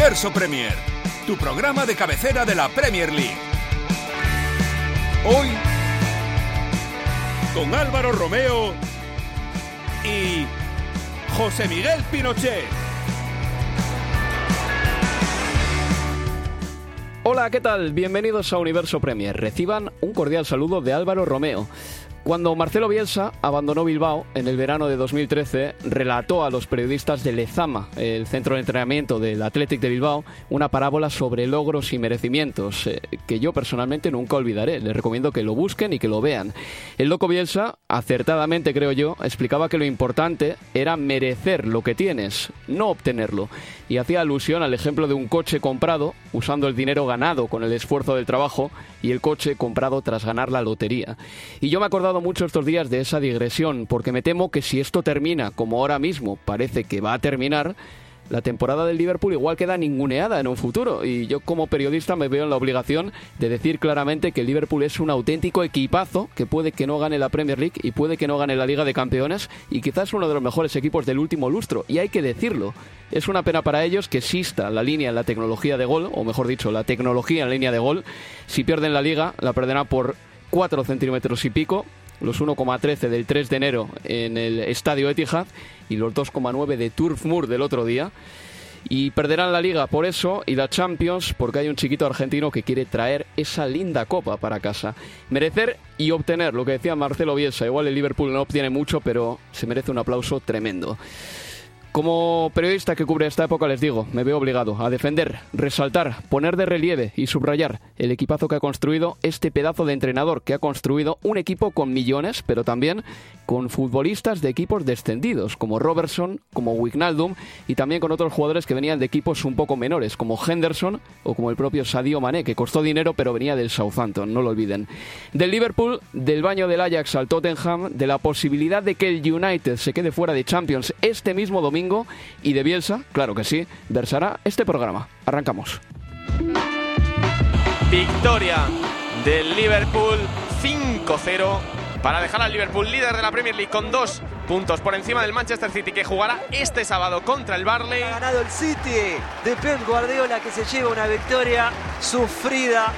Universo Premier, tu programa de cabecera de la Premier League. Hoy, con Álvaro Romeo y José Miguel Pinochet. Hola, ¿qué tal? Bienvenidos a Universo Premier. Reciban un cordial saludo de Álvaro Romeo. Cuando Marcelo Bielsa abandonó Bilbao en el verano de 2013, relató a los periodistas de Lezama, el centro de entrenamiento del Athletic de Bilbao, una parábola sobre logros y merecimientos eh, que yo personalmente nunca olvidaré. Les recomiendo que lo busquen y que lo vean. El loco Bielsa, acertadamente creo yo, explicaba que lo importante era merecer lo que tienes, no obtenerlo. Y hacía alusión al ejemplo de un coche comprado usando el dinero ganado con el esfuerzo del trabajo y el coche comprado tras ganar la lotería. Y yo me he mucho estos días de esa digresión, porque me temo que si esto termina como ahora mismo parece que va a terminar, la temporada del Liverpool igual queda ninguneada en un futuro. Y yo como periodista me veo en la obligación de decir claramente que el Liverpool es un auténtico equipazo que puede que no gane la Premier League y puede que no gane la Liga de Campeones y quizás uno de los mejores equipos del último lustro. Y hay que decirlo. Es una pena para ellos que exista la línea en la tecnología de gol, o mejor dicho, la tecnología en línea de gol. Si pierden la liga, la perderán por 4 centímetros y pico los 1,13 del 3 de enero en el estadio Etihad y los 2,9 de Turf Moor del otro día. Y perderán la liga por eso y la Champions porque hay un chiquito argentino que quiere traer esa linda copa para casa. Merecer y obtener, lo que decía Marcelo Bielsa. Igual el Liverpool no obtiene mucho, pero se merece un aplauso tremendo. Como periodista que cubre esta época les digo, me veo obligado a defender, resaltar, poner de relieve y subrayar el equipazo que ha construido este pedazo de entrenador que ha construido un equipo con millones, pero también con futbolistas de equipos descendidos, como Robertson, como Wijnaldum y también con otros jugadores que venían de equipos un poco menores, como Henderson o como el propio Sadio Mané, que costó dinero pero venía del Southampton, no lo olviden. Del Liverpool, del baño del Ajax al Tottenham, de la posibilidad de que el United se quede fuera de Champions este mismo domingo y de Bielsa, claro que sí, versará este programa. Arrancamos. Victoria del Liverpool 5-0 para dejar al Liverpool líder de la Premier League con dos puntos por encima del Manchester City que jugará este sábado contra el Barley. Ha ganado el City de Pep Guardiola que se lleva una victoria sufrida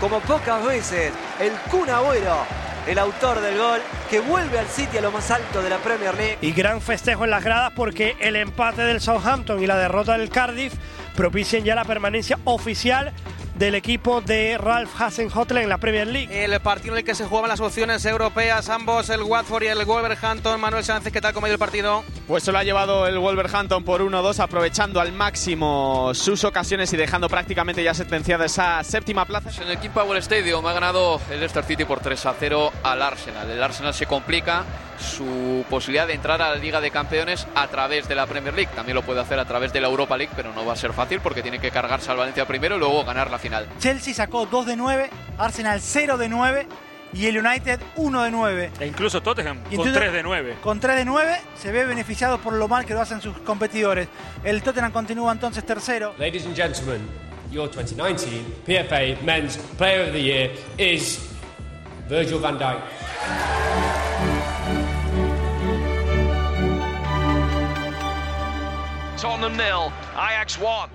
como pocas veces. El Kun Agüero el autor del gol, que vuelve al City a lo más alto de la Premier League. Y gran festejo en las gradas porque el empate del Southampton y la derrota del Cardiff propician ya la permanencia oficial del equipo de Ralph Hasenhotel en la Premier League. El partido en el que se jugaban las opciones europeas, ambos, el Watford y el Wolverhampton. Manuel Sánchez, ¿qué tal como ha ido el partido? Pues se lo ha llevado el Wolverhampton por 1-2, aprovechando al máximo sus ocasiones y dejando prácticamente ya sentenciada esa séptima plaza. En el King Power Stadium ha ganado el Leicester City por 3-0 al Arsenal. El Arsenal se complica su posibilidad de entrar a la Liga de Campeones a través de la Premier League. También lo puede hacer a través de la Europa League, pero no va a ser fácil porque tiene que cargarse al Valencia primero y luego ganar la final. Chelsea sacó 2 de 9, Arsenal 0 de 9 y el United 1 de 9. E incluso Tottenham con 3 de 9. Con 3 de 9 se ve beneficiado por lo mal que lo hacen sus competidores. El Tottenham continúa entonces tercero. Ladies and gentlemen, your 2019 PFA Men's Player of the Year is Virgil van Dijk.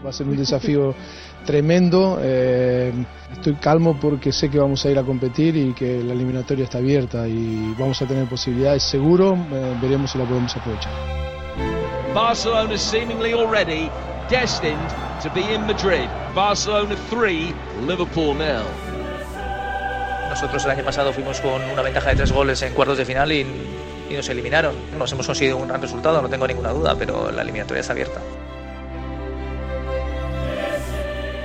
Va a ser un desafío tremendo. Eh, estoy calmo porque sé que vamos a ir a competir y que la eliminatoria está abierta y vamos a tener posibilidades seguro. Eh, veremos si la podemos aprovechar. Barcelona seemingly already destined to be in Madrid. Barcelona 3, Liverpool 0. Nosotros el año pasado fuimos con una ventaja de tres goles en cuartos de final y, y nos eliminaron. Nos hemos conseguido un gran resultado, no tengo ninguna duda, pero la eliminatoria está abierta.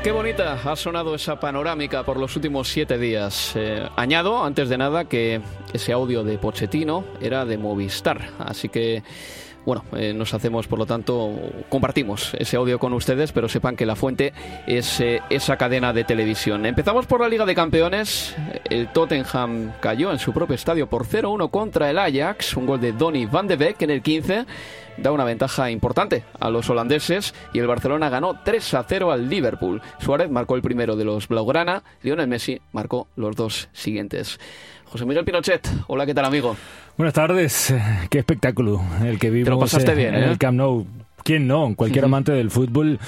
Qué bonita ha sonado esa panorámica por los últimos siete días. Eh, añado, antes de nada, que ese audio de Pochettino era de Movistar, así que bueno, eh, nos hacemos, por lo tanto, compartimos ese audio con ustedes, pero sepan que la fuente es eh, esa cadena de televisión. Empezamos por la Liga de Campeones. El Tottenham cayó en su propio estadio por 0-1 contra el Ajax, un gol de Donny van de Beek en el 15 da una ventaja importante a los holandeses y el Barcelona ganó 3 a 0 al Liverpool. Suárez marcó el primero de los Blaugrana, Lionel Messi marcó los dos siguientes. José Miguel Pinochet, hola, ¿qué tal amigo? Buenas tardes, qué espectáculo el que vimos Te lo pasaste en, bien, en ¿eh? el Camp Nou. ¿Quién no? Cualquier amante del fútbol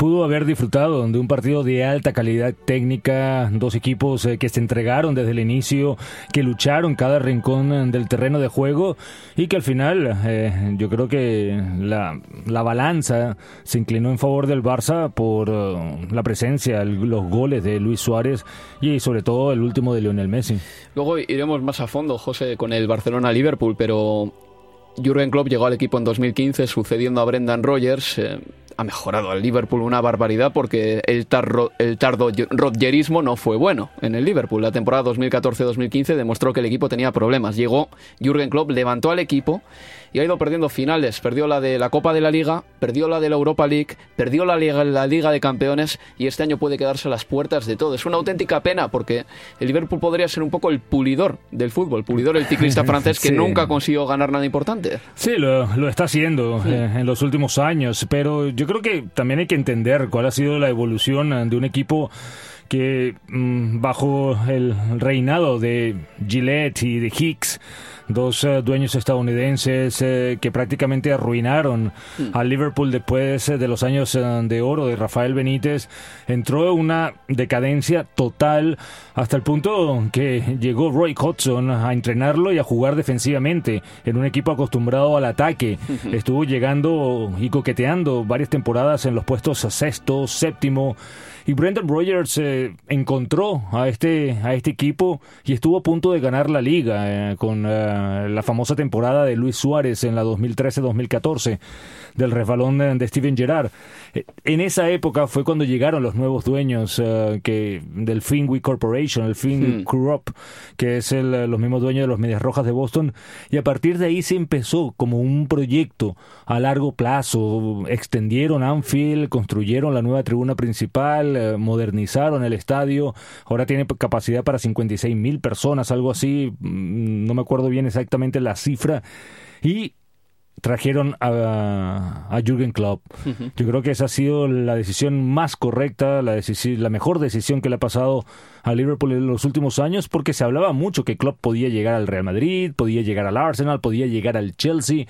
pudo haber disfrutado de un partido de alta calidad técnica, dos equipos eh, que se entregaron desde el inicio, que lucharon cada rincón eh, del terreno de juego y que al final eh, yo creo que la, la, balanza se inclinó en favor del Barça por uh, la presencia, el, los goles de Luis Suárez y sobre todo el último de Lionel Messi. Luego iremos más a fondo, José, con el Barcelona-Liverpool, pero Jurgen Klopp llegó al equipo en 2015 sucediendo a Brendan Rodgers. Eh, ha mejorado al Liverpool una barbaridad porque el, tarro, el tardo rodgerismo no fue bueno en el Liverpool. La temporada 2014-2015 demostró que el equipo tenía problemas. Llegó Jurgen Klopp, levantó al equipo y ha ido perdiendo finales. Perdió la de la Copa de la Liga, perdió la de la Europa League, perdió la Liga, la Liga de Campeones y este año puede quedarse a las puertas de todo. Es una auténtica pena porque el Liverpool podría ser un poco el pulidor del fútbol, pulidor el ciclista francés que Sí. nunca consiguió ganar nada importante. Sí, lo, lo está haciendo eh, en los últimos años, pero yo creo que también hay que entender cuál ha sido la evolución eh, de un equipo que mm, bajo el reinado de Gillette y de Hicks, dos eh, dueños estadounidenses eh, que prácticamente arruinaron al Liverpool después eh, de los años de oro de Rafael Benítez, entró en una decadencia total hasta el punto que llegó Roy Hodgson a entrenarlo y a jugar defensivamente en un equipo acostumbrado al ataque. Estuvo llegando y coqueteando varias temporadas en los puestos sexto, séptimo. Y Brendan Rodgers eh, encontró a este, a este equipo y estuvo a punto de ganar la liga eh, con eh, la famosa temporada de Luis Suárez en la 2013-2014 del resbalón de, de Steven Gerrard. Eh, En esa época fue cuando llegaron los nuevos dueños eh, que del Fenway Corporation, el Fenway Hmm. Group, que es el, los mismos dueños de los Medias Rojas de Boston, y a partir de ahí se empezó como un proyecto a largo plazo. Extendieron Anfield, construyeron la nueva tribuna principal, eh, modernizaron el estadio, ahora tiene capacidad para 56 mil personas, algo así, mm, no me acuerdo bien exactamente la cifra, y trajeron a, a Jürgen Klopp. Yo creo que esa ha sido la decisión más correcta, la, la mejor decisión que le ha pasado a Liverpool en los últimos años, porque se hablaba mucho que Klopp podía llegar al Real Madrid, podía llegar al Arsenal, podía llegar al Chelsea,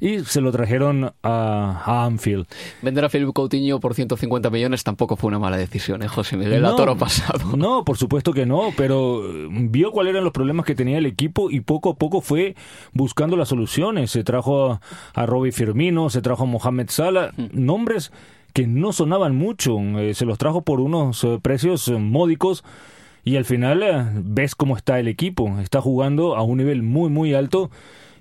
y se lo trajeron a, a Anfield. Vender a Philip Coutinho por 150 millones tampoco fue una mala decisión, ¿eh, José Miguel? a No, toro pasado. No, por supuesto que no, pero eh, vio cuáles eran los problemas que tenía el equipo y poco a poco fue buscando las soluciones. Se trajo a, a Robbie Firmino, se trajo a Mohamed Salah, nombres que no sonaban mucho, eh, se los trajo por unos eh, precios eh, módicos y al final eh, ves cómo está el equipo, está jugando a un nivel muy muy alto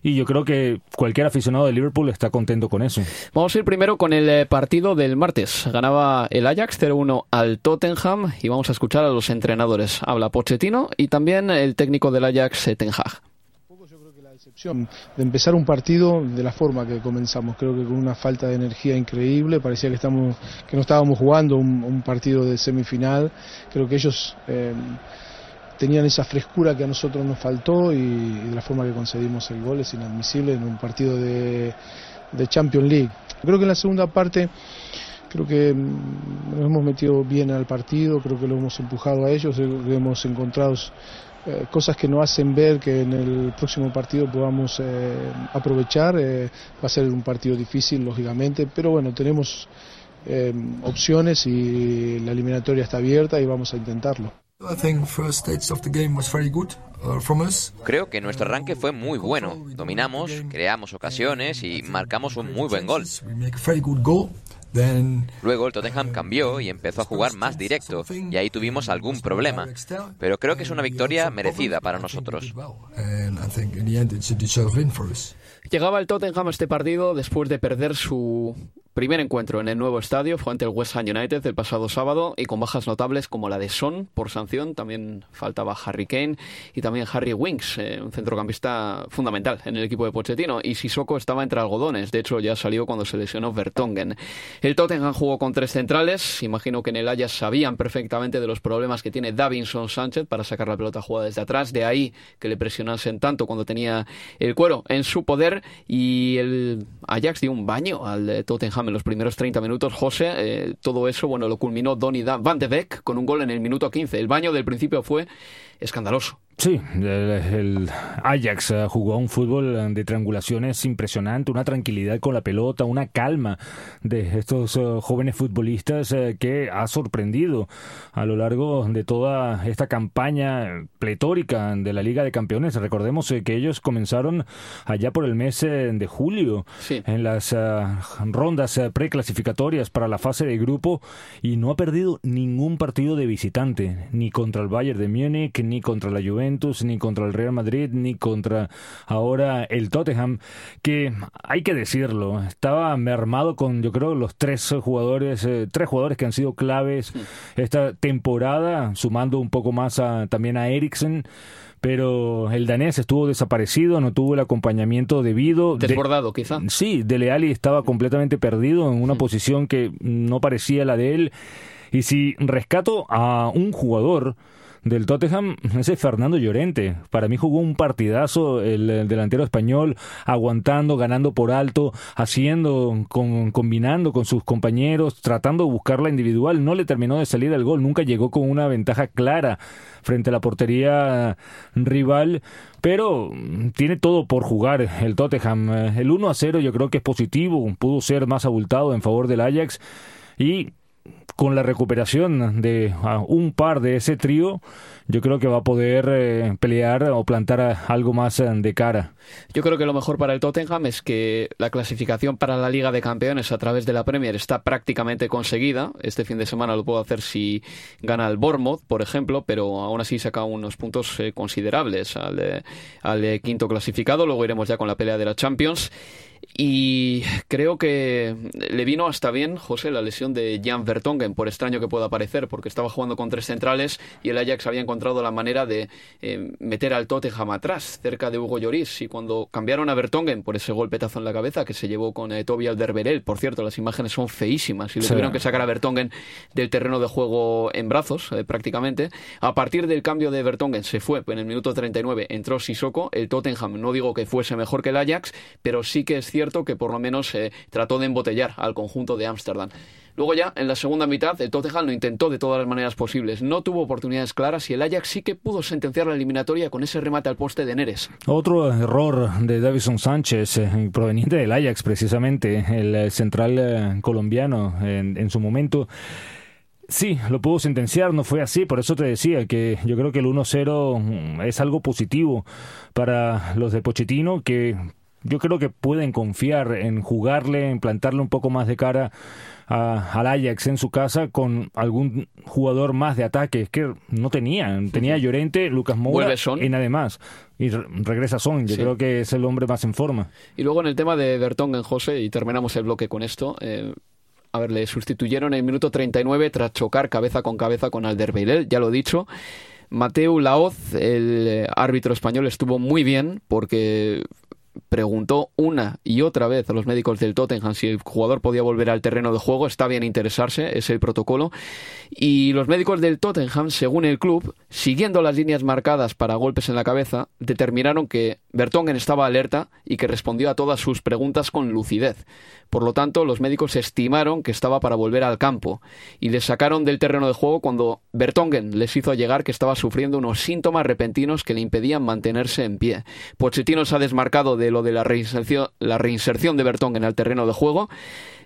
y yo creo que cualquier aficionado de Liverpool está contento con eso. Vamos a ir primero con el eh, partido del martes. Ganaba el Ajax 0-1 al Tottenham y vamos a escuchar a los entrenadores. Habla Pochettino y también el técnico del Ajax, eh, Ten Hag. decepción de empezar un partido de la forma que comenzamos. Creo que con una falta de energía increíble, parecía que, estamos, que no estábamos jugando un, un partido de semifinal. Creo que ellos eh, tenían esa frescura que a nosotros nos faltó y, de la forma que concedimos el gol es inadmisible en un partido de, de Champions League. Creo que en la segunda parte creo que mm, nos hemos metido bien al partido, creo que lo hemos empujado a ellos, creo que hemos encontrado eh, cosas que nos hacen ver que en el próximo partido podamos eh, aprovechar. va a ser un partido difícil, lógicamente, pero bueno, tenemos opciones y la eliminatoria está abierta y vamos a intentarlo. Creo que nuestro arranque fue muy bueno. Dominamos, creamos ocasiones y marcamos un muy buen gol. Luego el Tottenham cambió y empezó a jugar más directo y ahí tuvimos algún problema. Pero creo que es una victoria merecida para nosotros. Llegaba el Tottenham a este partido después de perder su primer encuentro en el nuevo estadio fue ante el West Ham United el pasado sábado y con bajas notables como la de Son por sanción, también faltaba Harry Kane y también Harry Winks, eh, un centrocampista fundamental en el equipo de Pochettino y Sissoko estaba entre algodones, de hecho ya salió cuando se lesionó Vertongen. El Tottenham jugó con tres centrales, imagino que en el Ajax sabían perfectamente de los problemas que tiene Davinson Sánchez para sacar la pelota jugada desde atrás, de ahí que le presionasen tanto cuando tenía el cuero en su poder y el Ajax dio un baño al Tottenham en los primeros 30 minutos. José, eh, todo eso, bueno, lo culminó Donny Van de Beek con un gol en el minuto 15. El baño del principio fue escandaloso. Sí, el, Ajax eh, jugó un fútbol eh, de triangulaciones impresionante, una tranquilidad con la pelota, una calma de estos eh, jóvenes futbolistas que ha sorprendido a lo largo de toda esta campaña pletórica de la Liga de Campeones. Recordemos que ellos comenzaron allá por el mes de julio en las rondas preclasificatorias para la fase de grupo y no ha perdido ningún partido de visitante, ni contra el Bayern de Múnich, ni contra la Juventus ni contra el Real Madrid, ni contra ahora el Tottenham, que hay que decirlo, estaba mermado con yo creo los tres jugadores, eh, tres jugadores que han sido claves esta temporada, sumando un poco más también a Eriksen pero el danés estuvo desaparecido, no tuvo el acompañamiento debido. Desbordado, quizá. Sí, Dele Alli estaba completamente perdido en una posición que no parecía la de él. Y si rescato a un jugador del Tottenham, ese Fernando Llorente. Para mí jugó un partidazo el, delantero español, aguantando, ganando por alto, haciendo, con, combinando con sus compañeros, tratando de buscar la individual. No le terminó de salir el gol, nunca llegó con una ventaja clara frente a la portería rival, pero tiene todo por jugar el Tottenham. El 1 a 0 yo creo que es positivo, pudo ser más abultado en favor del Ajax y con la recuperación de un par de ese trío, yo creo que va a poder eh, pelear o plantar algo más eh, de cara. Yo creo que lo mejor para el Tottenham es que la clasificación para la Liga de Campeones a través de la Premier está prácticamente conseguida. Este fin de semana lo puedo hacer si gana el Bournemouth, por ejemplo, pero aún así saca unos puntos eh, considerables al, al quinto clasificado. Luego iremos ya con la pelea de la Champions. Y creo que le vino hasta bien, José, la lesión de Jan Vertonghen, por extraño que pueda parecer, porque estaba jugando con tres centrales y el Ajax había encontrado la manera de eh, meter al Tottenham atrás, cerca de Hugo Lloris. Y cuando cambiaron a Vertonghen por ese golpetazo en la cabeza que se llevó con eh, Toby Alderweireld, por cierto, las imágenes son feísimas y le tuvieron que sacar a Vertonghen del terreno de juego en brazos, eh, prácticamente. A partir del cambio de Vertonghen se fue, en el minuto 39 entró Sissoko. El Tottenham, no digo que fuese mejor que el Ajax, pero sí que es cierto que por lo menos eh, trató de embotellar al conjunto de Ámsterdam. Luego ya, en la segunda mitad, el Tottenham lo intentó de todas las maneras posibles. No tuvo oportunidades claras y el Ajax sí que pudo sentenciar la eliminatoria con ese remate al poste de Neres. Otro error de Davison Sánchez, eh, proveniente del Ajax precisamente, el eh, central colombiano en, su momento. Sí, lo pudo sentenciar, no fue así, por eso te decía que yo creo que el 1-0 mm, es algo positivo para los de Pochettino, que yo creo que pueden confiar en jugarle, en plantarle un poco más de cara a, al Ajax en su casa con algún jugador más de ataque que no tenían. Tenía Llorente, Lucas Moura y nada más. Y regresa Son, yo creo que es el hombre más en forma. Y luego en el tema de en José, y terminamos el bloque con esto, eh, a ver, le sustituyeron en el minuto 39 tras chocar cabeza con cabeza con Alderweireld, ya lo he dicho. Mateo Laoz, el árbitro español, estuvo muy bien porque preguntó una y otra vez a los médicos del Tottenham si el jugador podía volver al terreno de juego. Está bien interesarse, es el protocolo. Y los médicos del Tottenham, según el club, siguiendo las líneas marcadas para golpes en la cabeza, determinaron que Bertongen estaba alerta y que respondió a todas sus preguntas con lucidez. Por lo tanto, los médicos estimaron que estaba para volver al campo y le sacaron del terreno de juego cuando Bertongen les hizo llegar que estaba sufriendo unos síntomas repentinos que le impedían mantenerse en pie. Pochettino se ha desmarcado de lo de la reinserción, la reinserción de Bertongen al terreno de juego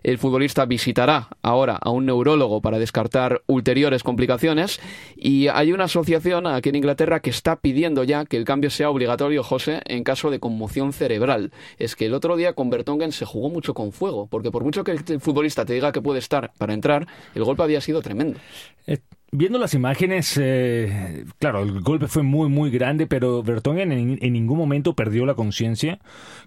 el futbolista visitará ahora a un neurólogo para descartar ulteriores complicaciones y hay una asociación aquí en Inglaterra que está pidiendo ya que el cambio sea obligatorio, José, en caso de conmoción cerebral. Es que el otro día con Bertongen se jugó mucho con fuego, porque por mucho que el futbolista te diga que puede estar para entrar, el golpe había sido tremendo. Eh, Viendo las imágenes, eh, claro, el golpe fue muy, muy grande, pero Bertongen en, ningún momento perdió la conciencia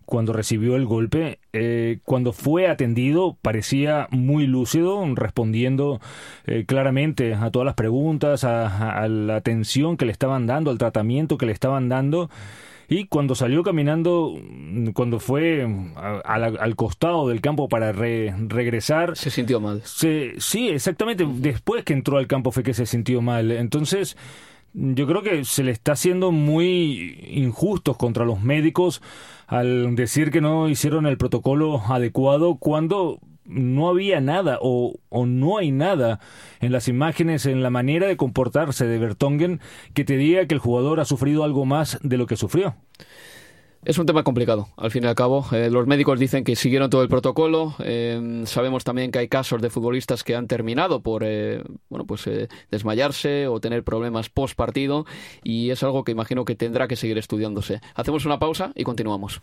cuando recibió el golpe. Eh, cuando fue atendido, parecía muy lúcido, respondiendo eh, claramente a todas las preguntas, a la atención que le estaban dando, al tratamiento que le estaban dando. Y cuando salió caminando, cuando fue al costado del campo para regresar... Se sintió mal. sí, exactamente. Después que entró al campo fue que se sintió mal. Entonces, yo creo que se le está haciendo muy injustos contra los médicos al decir que no hicieron el protocolo adecuado cuando no había nada o, no hay nada en las imágenes, en la manera de comportarse de Bertongen que te diga que el jugador ha sufrido algo más de lo que sufrió. Es un tema complicado, al fin y al cabo. Eh, los médicos dicen que siguieron todo el protocolo. Eh, sabemos también que hay casos de futbolistas que han terminado por eh, bueno, pues, desmayarse o tener problemas post partido y es algo que imagino que tendrá que seguir estudiándose. Hacemos una pausa y continuamos.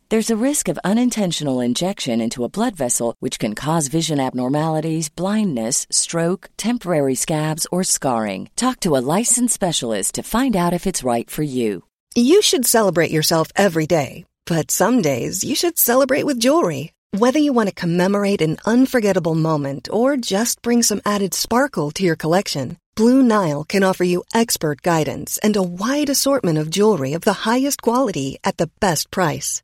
There's a risk of unintentional injection into a blood vessel, which can cause vision abnormalities, blindness, stroke, temporary scabs, or scarring. Talk to a licensed specialist to find out if it's right for you. You should celebrate yourself every day, but some days you should celebrate with jewelry. Whether you want to commemorate an unforgettable moment or just bring some added sparkle to your collection, Blue Nile can offer you expert guidance and a wide assortment of jewelry of the highest quality at the best price.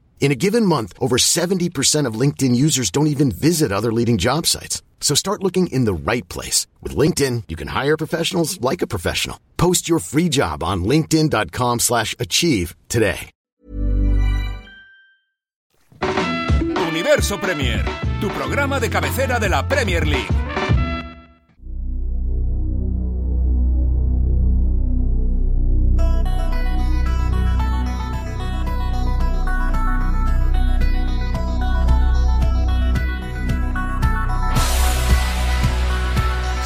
In a given month, over 70% of LinkedIn users don't even visit other leading job sites. So start looking in the right place. With LinkedIn, you can hire professionals like a professional. Post your free job on linkedin.com slash achieve today. Universo Premier, tu programa de cabecera de la Premier League.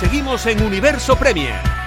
Seguimos en Universo Premier.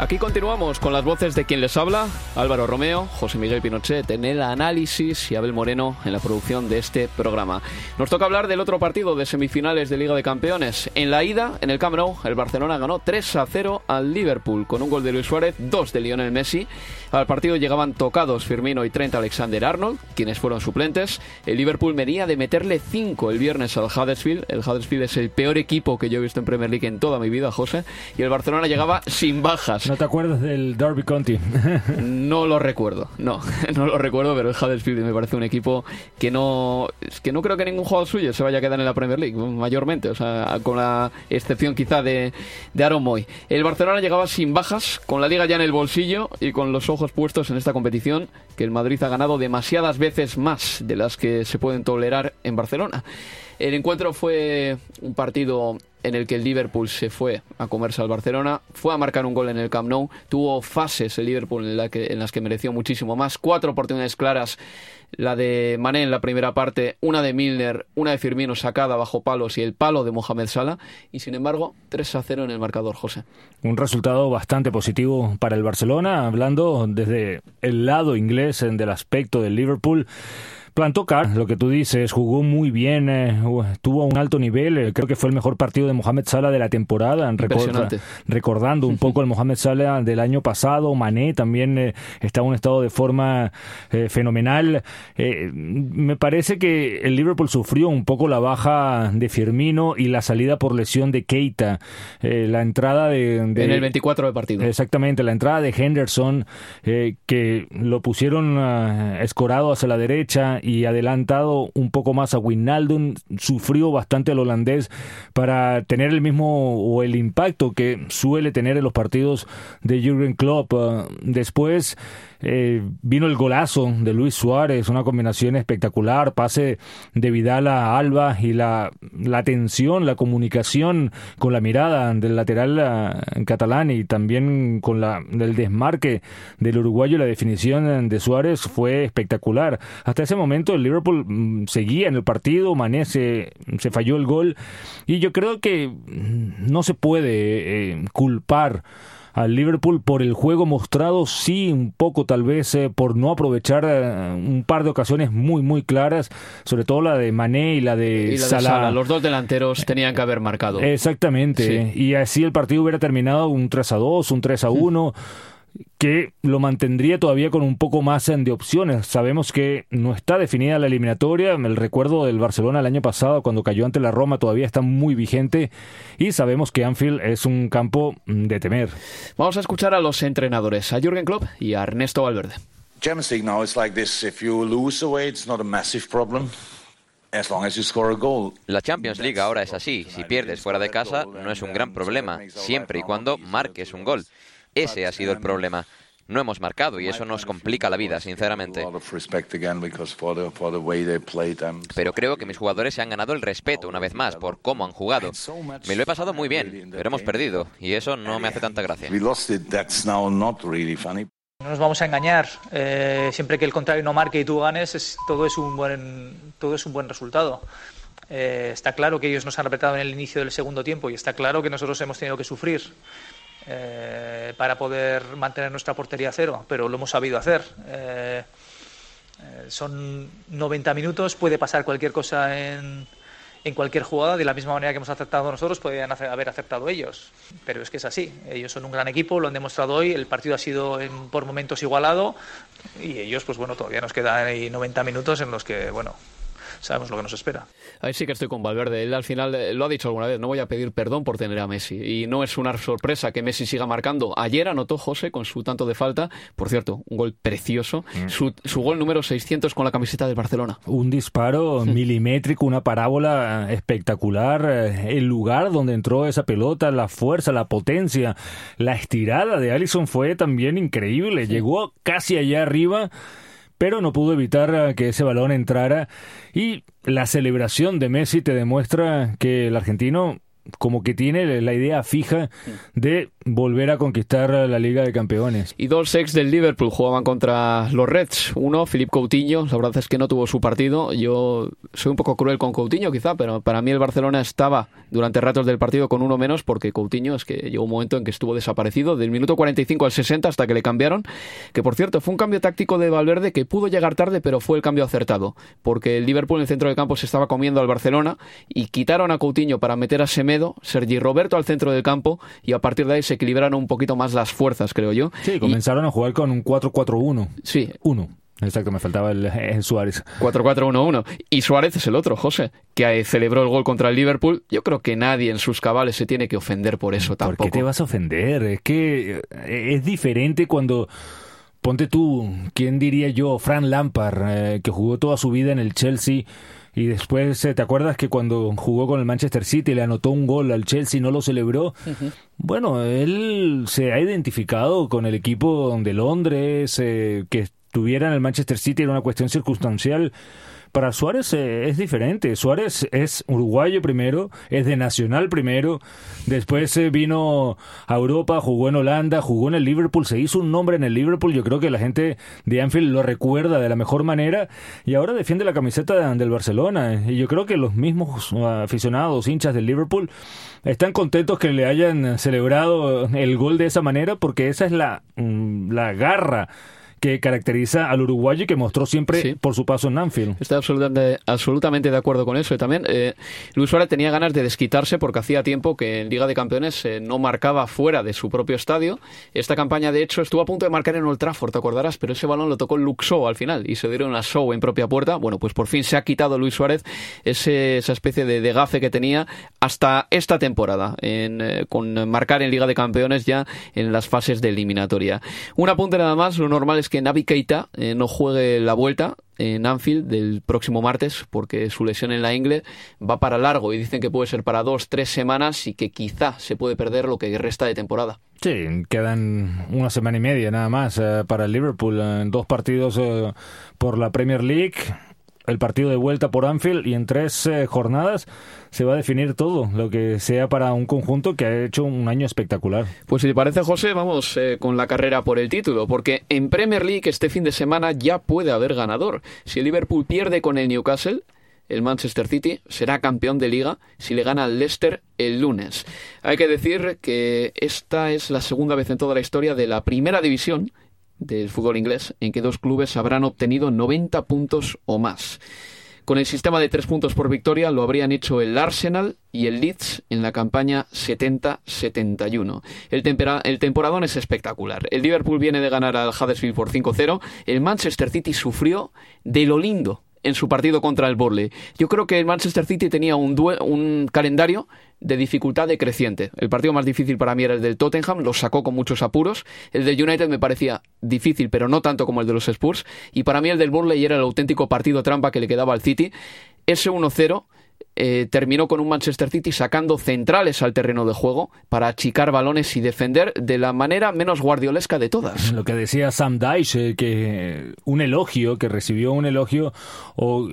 Aquí continuamos con las voces de quien les habla, Álvaro Romeo, José Miguel Pinochet en el análisis y Abel Moreno en la producción de este programa. Nos toca hablar del otro partido de semifinales de Liga de Campeones. En la ida, en el Camp el Barcelona ganó 3 a 0 al Liverpool con un gol de Luis Suárez, dos de Lionel Messi. Al partido llegaban tocados Firmino y Trent Alexander Arnold, quienes fueron suplentes. El Liverpool venía de meterle 5 el viernes al Huddersfield. El Huddersfield es el peor equipo que yo he visto en Premier League en toda mi vida, José. Y el Barcelona llegaba sin bajas. ¿No te acuerdas del Derby County? no lo recuerdo, no, no lo recuerdo, pero el Huddersfield me parece un equipo que no, que no creo que ningún jugador suyo se vaya a quedar en la Premier League, mayormente, o sea, con la excepción quizá de, de Aaron Moy. El Barcelona llegaba sin bajas, con la liga ya en el bolsillo y con los ojos puestos en esta competición que el Madrid ha ganado demasiadas veces más de las que se pueden tolerar en Barcelona. El encuentro fue un partido en el que el Liverpool se fue a comerse al Barcelona, fue a marcar un gol en el Camp Nou, tuvo fases el Liverpool en, las que mereció muchísimo más, cuatro oportunidades claras, la de Mané en la primera parte, una de Milner, una de Firmino sacada bajo palos y el palo de Mohamed Salah, y sin embargo 3 a 0 en el marcador, José. Un resultado bastante positivo para el Barcelona, hablando desde el lado inglés del aspecto del Liverpool plantó cara, lo que tú dices, jugó muy bien, eh, tuvo un alto nivel, eh, creo que fue el mejor partido de Mohamed Salah de la temporada, recordando un poco el Mohamed Salah del año pasado, Mané también eh, está en un estado de forma fenomenal. me parece que el Liverpool sufrió un poco la baja de Firmino y la salida por lesión de Keita, la entrada de, En el 24 de partido. Exactamente, la entrada de Henderson, que lo pusieron escorado hacia la derecha y adelantado un poco más a Wijnaldum, sufrió bastante el holandés para tener el mismo o el impacto que suele tener en los partidos de Jürgen Klopp. Ah, después eh, vino el golazo de Luis Suárez, una combinación espectacular, pase de Vidal a Alba y la, la tensión, la comunicación con la mirada del lateral ah, catalán y también con la, el desmarque del uruguayo, la definición de Suárez fue espectacular. Hasta ese momento el Liverpool mm, seguía en el partido, Mané se, falló el gol y yo creo que mm, no se puede eh, culpar al Liverpool por el juego mostrado, sí, un poco tal vez eh, por no aprovechar eh, un par de ocasiones muy, muy claras, sobre todo la de Mané y la de, Salah. Los dos delanteros tenían que haber marcado. Exactamente, y así el partido hubiera terminado un 3 a 2, un 3 a 1 que lo mantendría todavía con un poco más de opciones. Sabemos que no está definida la eliminatoria. El recuerdo del Barcelona el año pasado cuando cayó ante la Roma todavía está muy vigente y sabemos que Anfield es un campo de temer. Vamos a escuchar a los entrenadores, a Jürgen Klopp y a Ernesto Valverde. La Champions League ahora es así. Si pierdes fuera de casa, no es un gran problema, siempre y cuando marques un gol. Ese ha sido el problema. No hemos marcado y eso nos complica la vida, sinceramente. Pero creo que mis jugadores se han ganado el respeto una vez más por cómo han jugado. Me lo he pasado muy bien, pero hemos perdido y eso no me hace tanta gracia. No nos vamos a engañar. Eh, siempre que el contrario no marque y tú ganes, todo, es un buen, todo es un buen resultado. Eh, está claro que ellos nos han apretado en el inicio del segundo tiempo y está claro que nosotros hemos tenido que sufrir. Eh, para poder mantener nuestra portería a cero, pero lo hemos sabido hacer. Eh, eh, son 90 minutos, puede pasar cualquier cosa en, en, cualquier jugada, de la misma manera que hemos aceptado nosotros, podrían haber aceptado ellos. Pero es que es así, ellos son un gran equipo, lo han demostrado hoy, el partido ha sido por momentos igualado y ellos, pues bueno, todavía nos quedan 90 minutos en los que, bueno, sabemos lo que nos espera. Ahí sí que estoy con Valverde. Él al final eh, lo ha dicho alguna vez, no voy a pedir perdón por tener a Messi. Y no es una sorpresa que Messi siga marcando. Ayer anotó José con su tanto de falta, por cierto, un gol precioso, mm. su, gol número 600 con la camiseta del Barcelona. Un disparo milimétrico, una parábola espectacular. Eh, el lugar donde entró esa pelota, la fuerza, la potencia, la estirada de Allison fue también increíble. Llegó casi allá arriba pero no pudo evitar eh, que ese balón entrara. Y la celebración de Messi te demuestra que el argentino como que tiene la idea fija de volver a conquistar la Liga de Campeones. Y dos ex del Liverpool jugaban contra los Reds. Uno, Philip Coutinho, la verdad es que no tuvo su partido. Yo soy un poco cruel con Coutinho quizá, pero para mí el Barcelona estaba durante ratos del partido con uno menos porque Coutinho es que llegó un momento en que estuvo desaparecido del minuto 45 al 60 hasta que le cambiaron, que por cierto fue un cambio táctico de Valverde que pudo llegar tarde pero fue el cambio acertado, porque el Liverpool en el centro del campo se estaba comiendo al Barcelona y quitaron a Coutinho para meter a Semedo, Sergi Roberto al centro del campo y a partir de ahí se equilibraron un poquito más las fuerzas, creo yo. Sí, comenzaron a jugar con un 4-4-1. Sí. Uno. Exacto, me faltaba el, Suárez. 4-4-1-1. Y Suárez es el otro, José, que celebró el gol contra el Liverpool. Yo creo que nadie en sus cabales se tiene que ofender por eso tampoco. ¿Por qué te vas a ofender? Es que eh, es diferente cuando... Ponte tú, ¿quién diría yo? Fran Lampard, eh, que jugó toda su vida en el Chelsea y después, eh, ¿te acuerdas que cuando jugó con el Manchester City le anotó un gol al Chelsea y no lo celebró? Bueno, él se ha identificado con el equipo de Londres, eh, que estuviera en el Manchester City era una cuestión circunstancial para Suárez eh, es diferente. Suárez es uruguayo primero, es de Nacional primero, después eh, vino a Europa, jugó en Holanda, jugó en el Liverpool, se hizo un nombre en el Liverpool. Yo creo que la gente de Anfield lo recuerda de la mejor manera y ahora defiende la camiseta del Barcelona. Y yo creo que los mismos aficionados, hinchas del Liverpool, están contentos que le hayan celebrado el gol de esa manera porque esa es la, mm, la garra que caracteriza al uruguayo y que mostró siempre por su paso en Anfield. Estoy absolutamente, absolutamente de acuerdo con eso. Y también eh, Luis Suárez tenía ganas de desquitarse porque hacía tiempo que en Liga de Campeones eh, no marcaba fuera de su propio estadio. Esta campaña, de hecho, estuvo a punto de marcar en Old Trafford, te acordarás, pero ese balón lo tocó Luxo al final y se dieron una show en propia puerta. Bueno, pues por fin se ha quitado Luis Suárez ese, esa especie de, de, gafe que tenía hasta esta temporada, en, eh, con marcar en Liga de Campeones ya en las fases de eliminatoria. Un apunte nada más, lo normal es que Navi Keita eh, no juegue la vuelta en Anfield del próximo martes porque su lesión en la ingle va para largo y dicen que puede ser para dos, tres semanas y que quizá se puede perder lo que resta de temporada. Sí, quedan una semana y media nada más eh, para el Liverpool, en dos partidos eh, por la Premier League el partido de vuelta por Anfield y en tres eh, jornadas se va a definir todo lo que sea para un conjunto que ha hecho un año espectacular. Pues si te parece, José, vamos eh, con la carrera por el título, porque en Premier League este fin de semana ya puede haber ganador. Si el Liverpool pierde con el Newcastle, el Manchester City será campeón de liga si le gana al Leicester el lunes. Hay que decir que esta es la segunda vez en toda la historia de la primera división del fútbol inglés en que dos clubes habrán obtenido 90 puntos o más. Con el sistema de tres puntos por victoria lo habrían hecho el Arsenal y el Leeds en la campaña 70-71. El, el, temporadón es espectacular. El Liverpool viene de ganar al Huddersfield por 5-0. El Manchester City sufrió de lo lindo en su partido contra el Borley. Yo creo que el Manchester City tenía un, un calendario de dificultad decreciente. El partido más difícil para mí era el del Tottenham, lo sacó con muchos apuros. El del United me parecía difícil, pero no tanto como el de los Spurs. Y para mí el del Burnley era el auténtico partido trampa que le quedaba al City. Ese 1-0 eh, terminó con un Manchester City sacando centrales al terreno de juego para achicar balones y defender de la manera menos guardiolesca de todas. Lo que decía Sam Dyche, eh, que un elogio, que recibió un elogio o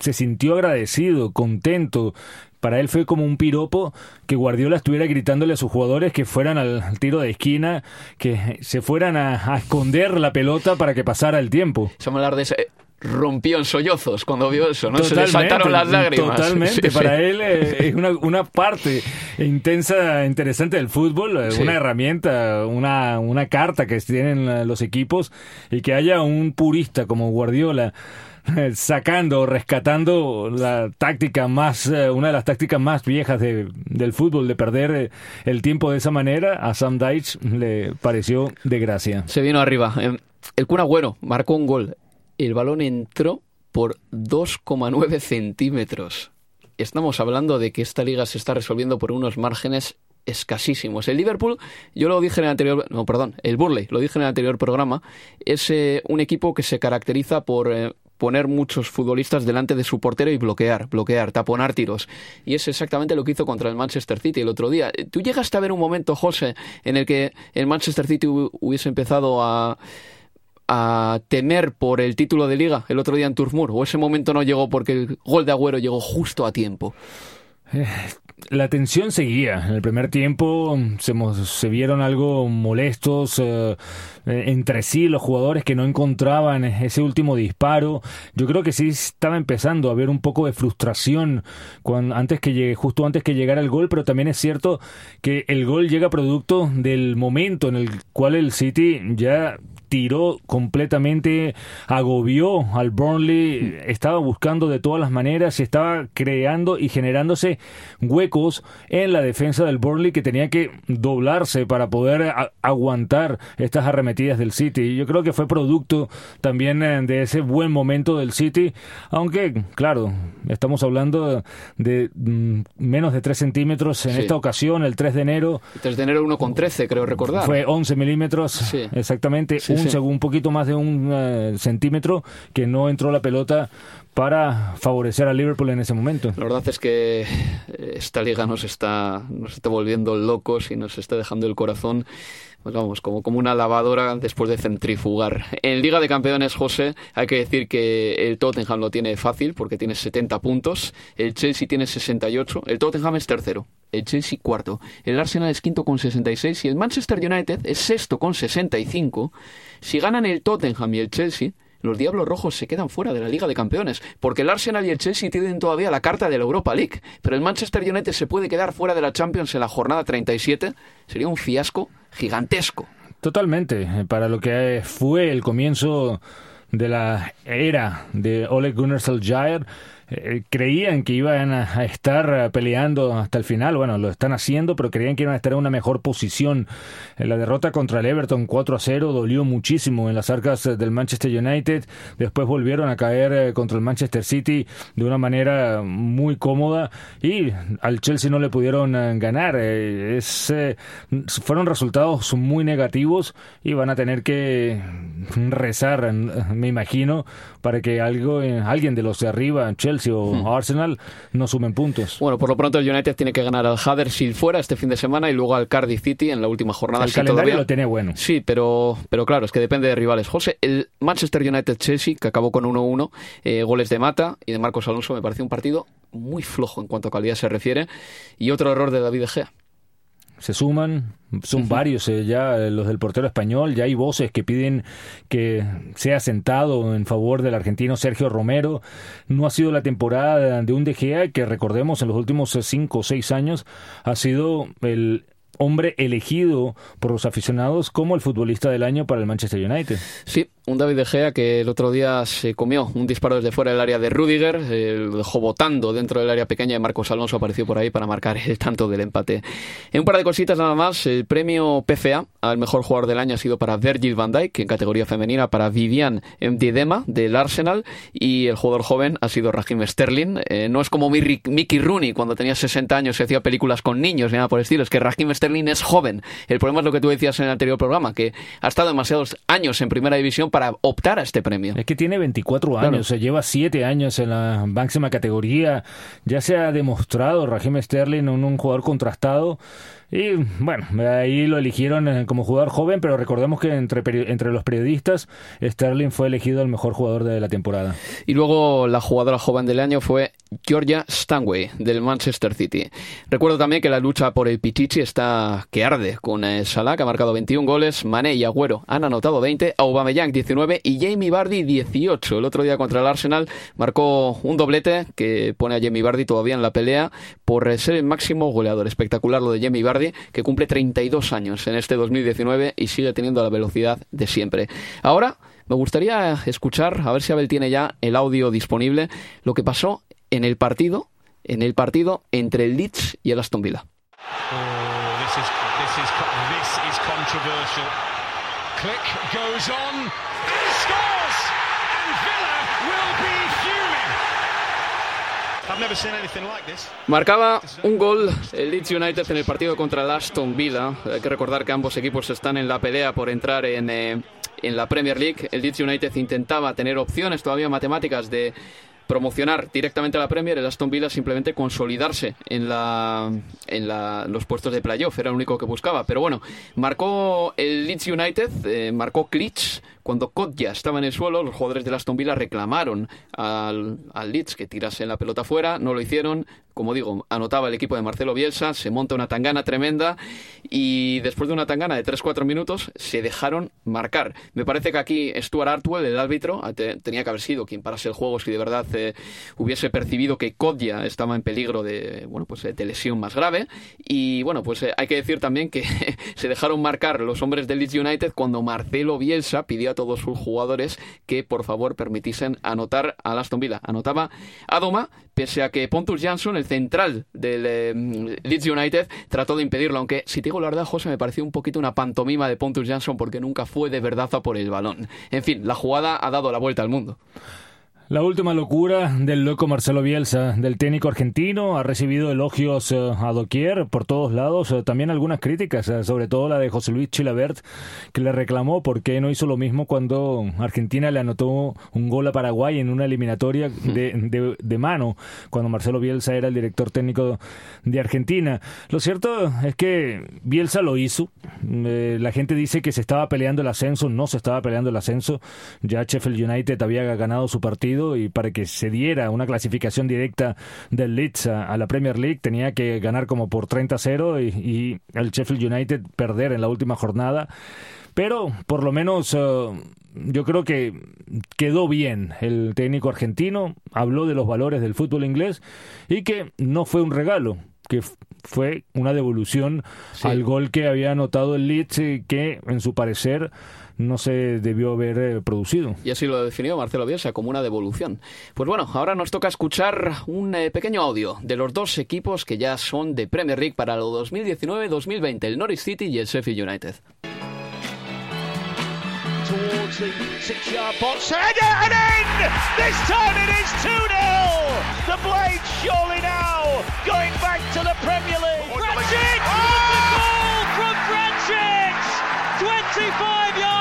se sintió agradecido, contento. Para él fue como un piropo que Guardiola estuviera gritándole a sus jugadores que fueran al, tiro de esquina, que se fueran a, esconder la pelota para que pasara el tiempo. Vamos a hablar de ese, rompió en sollozos cuando vio eso, ¿no? Se le saltaron las lágrimas. Totalmente, para él eh, es una, una, parte intensa, interesante del fútbol, eh, una herramienta, una, una carta que tienen los equipos y que haya un purista como Guardiola sacando, rescatando la táctica más, eh, una de las tácticas más viejas de, del fútbol, de perder el tiempo de esa manera, a Sam Dyche le pareció de gracia. Se vino arriba. El Kun Agüero marcó un gol el balón entró por 2,9 centímetros. Estamos hablando de que esta liga se está resolviendo por unos márgenes escasísimos. El Liverpool, yo lo dije en el anterior, no, perdón, el Burley, lo dije en el anterior programa, es eh, un equipo que se caracteriza por eh, poner muchos futbolistas delante de su portero y bloquear, bloquear, taponar tiros. Y es exactamente lo que hizo contra el Manchester City el otro día. ¿Tú llegaste a ver un momento, José, en el que el Manchester City hubiese empezado a a temer por el título de liga el otro día en Turf o ese momento no llegó porque el gol de Agüero llegó justo a tiempo. Eh, la tensión seguía. En el primer tiempo se, se vieron algo molestos eh, eh, entre sí los jugadores que no encontraban ese último disparo. Yo creo que sí estaba empezando a haber un poco de frustración antes que llegue, justo antes que llegara el gol, pero también es cierto que el gol llega producto del momento en el cual el City ya tiró completamente, agobió al Burnley, estaba buscando de todas las maneras y estaba creando y generándose huecos en la defensa del Burnley que tenía que doblarse para poder aguantar estas arremetidas del City. Yo creo que fue producto también eh, de ese buen momento del City, aunque, claro, estamos hablando de mm, menos de 3 centímetros en esta ocasión, el 3 de enero. El 3 de enero 1 con 13, creo recordar. Fue 11 milímetros, exactamente, un, poquito más de un eh, centímetro que no entró la pelota para favorecer a Liverpool en ese momento. La verdad es que eh, esta liga nos está, nos está volviendo locos y nos está dejando el corazón pues vamos, como, como una lavadora después de centrifugar. En Liga de Campeones, José, hay que decir que el Tottenham lo tiene fácil porque tiene 70 puntos, el Chelsea tiene 68, el Tottenham es tercero, el Chelsea cuarto, el Arsenal es quinto con 66 y el Manchester United es sexto con 65. Si ganan el Tottenham y el Chelsea, los Diablos Rojos se quedan fuera de la Liga de Campeones, porque el Arsenal y el Chelsea tienen todavía la carta de la Europa League, pero el Manchester United se puede quedar fuera de la Champions en la jornada 37, sería un fiasco gigantesco. Totalmente, para lo que fue el comienzo de la era de Ole Gunnar Solskjaer, eh, creían que iban a, estar peleando hasta el final, bueno, lo están haciendo, pero creían que iban a estar en una mejor posición. En la derrota contra el Everton 4 a 0 dolió muchísimo en las arcas del Manchester United, después volvieron a caer eh, contra el Manchester City de una manera muy cómoda y al Chelsea no le pudieron eh, ganar. Es, fueron resultados muy negativos y van a tener que rezar, me imagino, para que algo, alguien de los de arriba, Chelsea, o hmm. Arsenal no sumen puntos. Bueno, por lo pronto el United tiene que ganar al Huddersfield fuera este fin de semana y luego al Cardiff City en la última jornada. El calendario lo tiene bueno. Sí, pero, pero claro, es que depende de rivales. José, el Manchester United-Chelsea, que acabó con 1-1, eh, goles de Mata y de Marcos Alonso, me parece un partido muy flojo en cuanto a calidad se refiere. Y otro error de David Gea se suman, son varios eh, ya eh, los del portero español, ya hay voces que piden que sea sentado en favor del argentino Sergio Romero. No ha sido la temporada de un De Gea que recordemos en los últimos eh, cinco o seis años ha sido el hombre elegido por los aficionados como el futbolista del año para el Manchester United. Sí, un David De Gea que el otro día se comió un disparo desde fuera del área de Rudiger, lo dejó botando dentro del área pequeña y Marcos Alonso apareció por ahí para marcar el tanto del empate. En un par de cositas nada más, el premio PFA al mejor jugador del año ha sido para Virgil van Dijk, en categoría femenina para Vivian Mdidema del Arsenal y el jugador joven ha sido Raheem Sterling. Eh, no es como Mickey Rooney cuando tenía 60 años y hacía películas con niños ni nada por el estilo, es que Raheem Sterling es joven. El problema es lo que tú decías en el anterior programa, que ha estado demasiados años en primera división para optar a este premio. Es que tiene 24 años, se lleva 7 años en la máxima categoría. Ya se ha demostrado Raheem Sterling un, un jugador contrastado y bueno, ahí lo eligieron eh, como jugador joven, pero recordemos que entre, entre los periodistas, Sterling fue elegido el mejor jugador de la temporada. Y luego la jugadora joven del año fue Georgia Stanway, del Manchester City. Recuerdo también que la lucha por el Pichichi está que arde, con eh, Salah, que ha marcado 21 goles, Mané y Agüero han anotado 20, Aubameyang 19 y Jamie Vardy 18. El otro día contra el Arsenal marcó un doblete que pone a Jamie Vardy todavía en la pelea por ser el máximo goleador. Espectacular lo de Jamie Vardy que cumple 32 años en este 2019 y sigue teniendo la velocidad de siempre. Ahora me gustaría escuchar, a ver si Abel tiene ya el audio disponible, lo que pasó en el partido, en el partido entre el Leeds y el Aston Villa. Marcaba un gol el Leeds United en el partido contra el Aston Villa. Hay que recordar que ambos equipos están en la pelea por entrar en, eh, en la Premier League. El Leeds United intentaba tener opciones todavía matemáticas de promocionar directamente a la Premier, el Aston Villa simplemente consolidarse en, la, en la, los puestos de playoff, era lo único que buscaba. Pero bueno, marcó el Leeds United, eh, marcó Klitsch Cuando Kodja estaba en el suelo, los jugadores de Aston Villa reclamaron al, al Leeds que tirase la pelota fuera, no lo hicieron, como digo, anotaba el equipo de Marcelo Bielsa, se monta una tangana tremenda y después de una tangana de 3-4 minutos se dejaron marcar. Me parece que aquí Stuart Artwell, el árbitro, tenía que haber sido quien parase el juego si de verdad eh, hubiese percibido que Kodja estaba en peligro de, bueno, pues, de lesión más grave. Y bueno, pues eh, hay que decir también que se dejaron marcar los hombres del Leeds United cuando Marcelo Bielsa pidió a todos sus jugadores que por favor permitiesen anotar a Aston Villa. Anotaba a Doma, pese a que Pontus Jansson, el central del eh, Leeds United, trató de impedirlo. Aunque, si te digo la verdad, José, me pareció un poquito una pantomima de Pontus Jansson porque nunca fue de verdad a por el balón. En fin, la jugada ha dado la vuelta al mundo. La última locura del loco Marcelo Bielsa, del técnico argentino, ha recibido elogios eh, a doquier por todos lados, eh, también algunas críticas, eh, sobre todo la de José Luis Chilabert, que le reclamó por qué no hizo lo mismo cuando Argentina le anotó un gol a Paraguay en una eliminatoria de, de, mano, cuando Marcelo Bielsa era el director técnico de Argentina. Lo cierto es que Bielsa lo hizo, la gente dice que se estaba peleando el ascenso, no se estaba peleando el ascenso, ya Sheffield United había ganado su partido y para que se diera una clasificación directa del Leeds a, la Premier League tenía que ganar como por 30-0 y, el Sheffield United perder en la última jornada. Pero por lo menos eh, yo creo que quedó bien el técnico argentino, habló de los valores del fútbol inglés y que no fue un regalo, que fue una devolución al gol que había anotado el Leeds y que en su parecer no se debió haber eh, producido. Y así lo definió Marcelo Bielsa como una devolución. Pues bueno, ahora nos toca escuchar un eh, pequeño audio de los dos equipos que ya son de Premier League para el 2019-2020, el Norwich City y el Sheffield United. towards the six-yard box. And, and in! This time it is 2-0! The Blades surely now going back to the Premier League. Ratchet! Oh! goal from Ratchet! 25 yards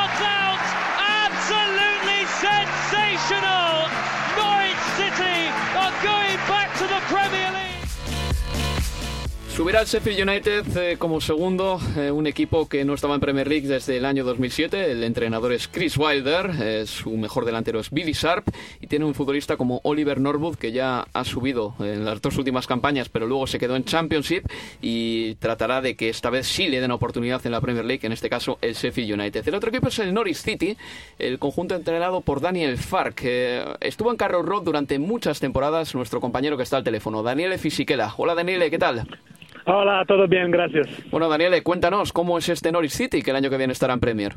Subirá al Sheffield United eh, como segundo, eh, un equipo que no estaba en Premier League desde el año 2007. El entrenador es Chris Wilder, eh, su mejor delantero es Billy Sharp y tiene un futbolista como Oliver Norwood que ya ha subido en las dos últimas campañas, pero luego se quedó en Championship y tratará de que esta vez sí le den oportunidad en la Premier League, en este caso el Sheffield United. El otro equipo es el Norwich City, el conjunto entrenado por Daniel Fark. estuvo en Carroll Road durante muchas temporadas, nuestro compañero que está al teléfono, Daniel Fisiquela. Hola Daniel, ¿qué tal? Hola, todo bien, gracias. Bueno, Daniele, cuéntanos cómo es este Norwich City que el año que viene estará en Premier.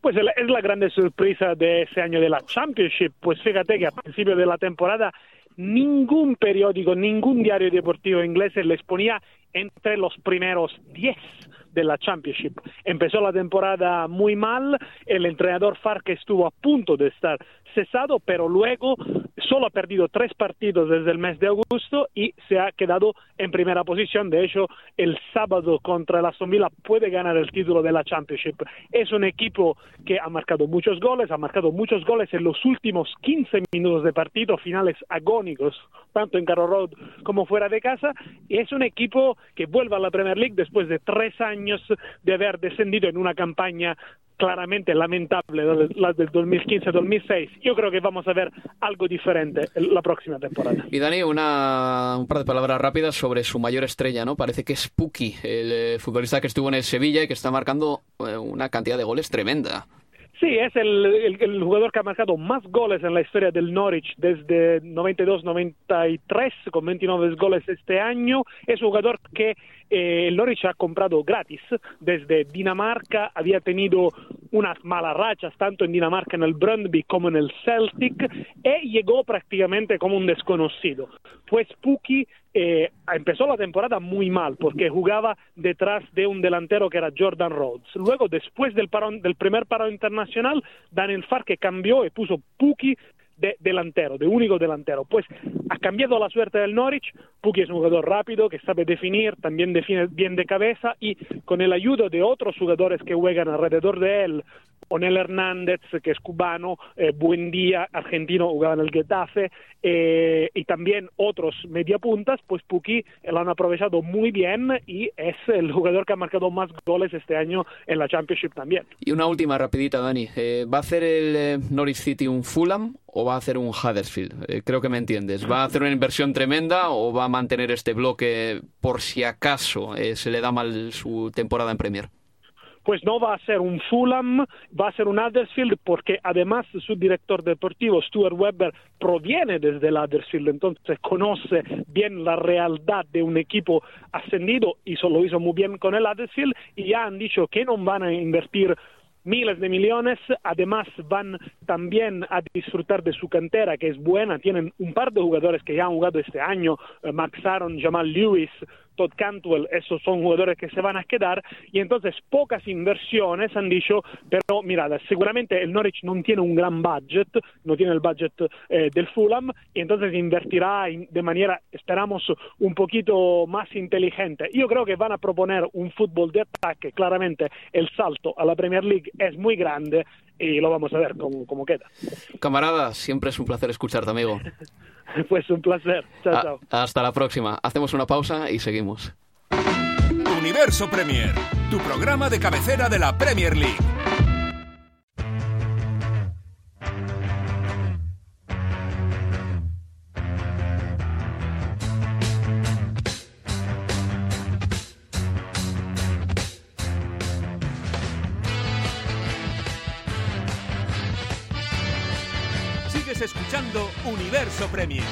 Pues es la grande sorpresa de ese año de la Championship. Pues fíjate que a principio de la temporada ningún periódico, ningún diario deportivo inglés les ponía entre los primeros 10 de la Championship. Empezó la temporada muy mal, el entrenador Farke estuvo a punto de estar cesado, pero luego solo ha perdido tres partidos desde el mes de agosto y se ha quedado en primera posición. De hecho, el sábado contra el Aston Villa puede ganar el título de la Championship. Es un equipo que ha marcado muchos goles, ha marcado muchos goles en los últimos 15 minutos de partido, finales agónicos, tanto en Carroll Road como fuera de casa. Y es un equipo que vuelve a la Premier League después de tres años de haber descendido en una campaña claramente lamentable, la del 2015-2006. Yo creo que vamos a ver algo diferente la próxima temporada. Y Dani, una, un par de palabras rápidas sobre su mayor estrella, ¿no? Parece que es Puki, el eh, futbolista que estuvo en el Sevilla y que está marcando eh, una cantidad de goles tremenda. Sí, es el, el, jugador que ha marcado más goles en la historia del Norwich desde 92-93, con 29 goles este año. Es un jugador que eh, Norwich ha comprado gratis desde Dinamarca, había tenido unas malas rachas tanto en Dinamarca en el Brøndby como en el Celtic y llegó prácticamente como un desconocido. Pues Puki eh, empezó la temporada muy mal porque jugaba detrás de un delantero que era Jordan Rhodes. Luego, después del primer paro internacional, Daniel Farke cambió y puso Puki de delantero, de único delantero. Pues ha cambiado la suerte del Norwich. Puki es un jugador rápido que sabe definir, también define bien de cabeza y con el ayuda de otros jugadores que juegan alrededor de él, Onel Hernández, que es cubano, eh, Buendía, argentino, jugaba en el Getafe, eh, y también otros mediapuntas, pues Puki lo han aprovechado muy bien y es el jugador que ha marcado más goles este año en la Championship también. Y una última rapidita, Dani. Eh, ¿Va a hacer el eh, Norwich City un Fulham o va a hacer un Huddersfield? Eh, creo que me entiendes. ¿Va a hacer una inversión tremenda o va a mantener este bloque por si acaso eh, se le da mal su temporada en Premier? Pues no va a ser un Fulham, va a ser un Huddersfield, porque además su director deportivo, Stuart Webber, proviene desde el Huddersfield, entonces conoce bien la realidad de un equipo ascendido, y lo hizo muy bien con el Huddersfield, y ya han dicho que no van a invertir miles de millones, además van también a disfrutar de su cantera, que es buena, tienen un par de jugadores que ya han jugado este año, eh, Max Aaron, Jamal Lewis, Todd Cantwell, esos son jugadores que se van a quedar y entonces pocas inversiones han dicho, pero mirad, seguramente el Norwich no tiene un gran budget, no tiene el budget eh, del Fulham y entonces invertirá in- de manera, esperamos, un poquito más inteligente. Yo creo que van a proponer un fútbol de ataque, claramente el salto a la Premier League es muy grande y lo vamos a ver cómo, cómo queda. Camarada, siempre es un placer escucharte, amigo. Pues un placer. Chao, A- chao. hasta la próxima. Hacemos una pausa y seguimos. Universo Premier, tu programa de cabecera de la Premier League. Sigues escuchando Universo Premier.